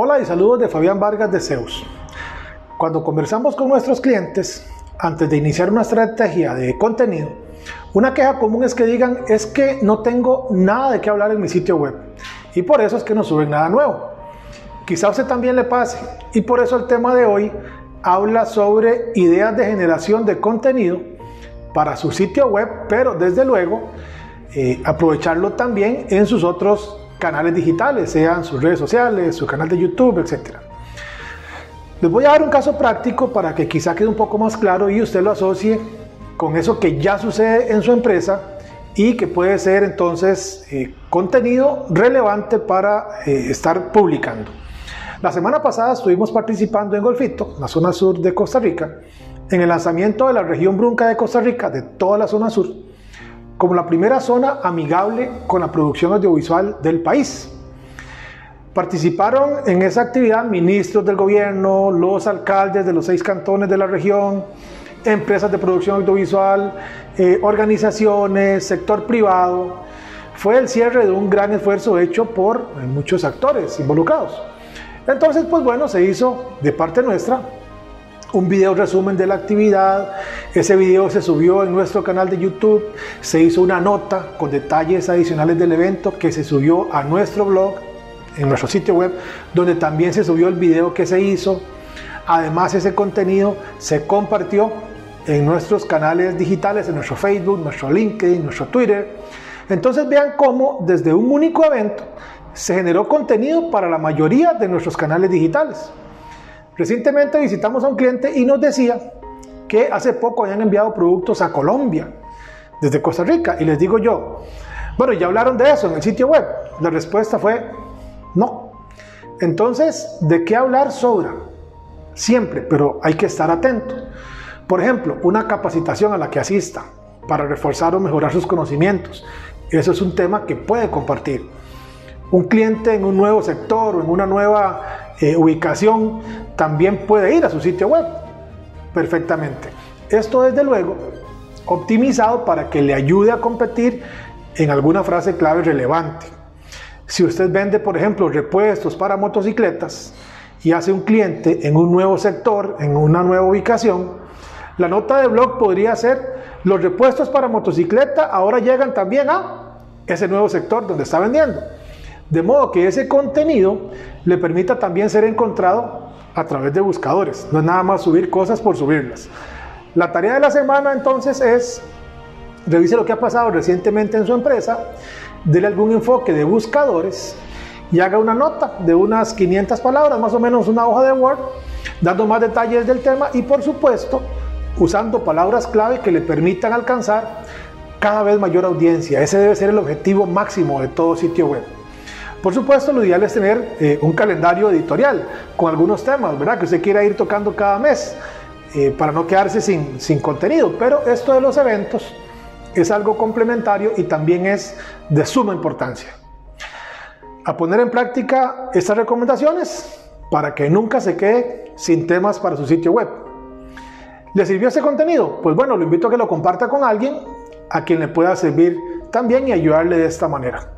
Hola y saludos de Fabián Vargas de Zeus. Cuando conversamos con nuestros clientes, antes de iniciar una estrategia de contenido, una queja común es que digan es que no tengo nada de qué hablar en mi sitio web y por eso es que no suben nada nuevo. Quizá a usted también le pase y por eso el tema de hoy habla sobre ideas de generación de contenido para su sitio web, pero desde luego eh, aprovecharlo también en sus otros canales digitales, sean sus redes sociales, su canal de YouTube, etc. Les voy a dar un caso práctico para que quizá quede un poco más claro y usted lo asocie con eso que ya sucede en su empresa y que puede ser entonces eh, contenido relevante para eh, estar publicando. La semana pasada estuvimos participando en Golfito, la zona sur de Costa Rica, en el lanzamiento de la región Brunca de Costa Rica, de toda la zona sur, como la primera zona amigable con la producción audiovisual del país. Participaron en esa actividad ministros del gobierno, los alcaldes de los seis cantones de la región, empresas de producción audiovisual, eh, organizaciones, sector privado. Fue el cierre de un gran esfuerzo hecho por muchos actores involucrados. Entonces, pues bueno, se hizo de parte nuestra un video resumen de la actividad. Ese video se subió en nuestro canal de YouTube. Se hizo una nota con detalles adicionales del evento que se subió a nuestro blog, en nuestro sitio web, donde también se subió el video que se hizo. Además, ese contenido se compartió en nuestros canales digitales, en nuestro Facebook, nuestro LinkedIn, nuestro Twitter. Entonces vean cómo desde un único evento se generó contenido para la mayoría de nuestros canales digitales. Recientemente visitamos a un cliente y nos decía que hace poco habían enviado productos a Colombia desde Costa Rica. Y les digo yo, bueno, ya hablaron de eso en el sitio web. La respuesta fue no. Entonces, ¿de qué hablar sobra? Siempre, pero hay que estar atento. Por ejemplo, una capacitación a la que asista para reforzar o mejorar sus conocimientos. Eso es un tema que puede compartir. Un cliente en un nuevo sector o en una nueva eh, ubicación también puede ir a su sitio web perfectamente. Esto desde luego optimizado para que le ayude a competir en alguna frase clave relevante. Si usted vende, por ejemplo, repuestos para motocicletas y hace un cliente en un nuevo sector, en una nueva ubicación, la nota de blog podría ser, los repuestos para motocicleta ahora llegan también a ese nuevo sector donde está vendiendo. De modo que ese contenido le permita también ser encontrado a través de buscadores. No es nada más subir cosas por subirlas. La tarea de la semana entonces es, revise lo que ha pasado recientemente en su empresa, dele algún enfoque de buscadores y haga una nota de unas 500 palabras, más o menos una hoja de Word, dando más detalles del tema y por supuesto usando palabras clave que le permitan alcanzar cada vez mayor audiencia. Ese debe ser el objetivo máximo de todo sitio web. Por supuesto, lo ideal es tener eh, un calendario editorial con algunos temas, ¿verdad? Que usted quiera ir tocando cada mes eh, para no quedarse sin, sin contenido. Pero esto de los eventos es algo complementario y también es de suma importancia. A poner en práctica estas recomendaciones para que nunca se quede sin temas para su sitio web. ¿Le sirvió ese contenido? Pues bueno, lo invito a que lo comparta con alguien a quien le pueda servir también y ayudarle de esta manera.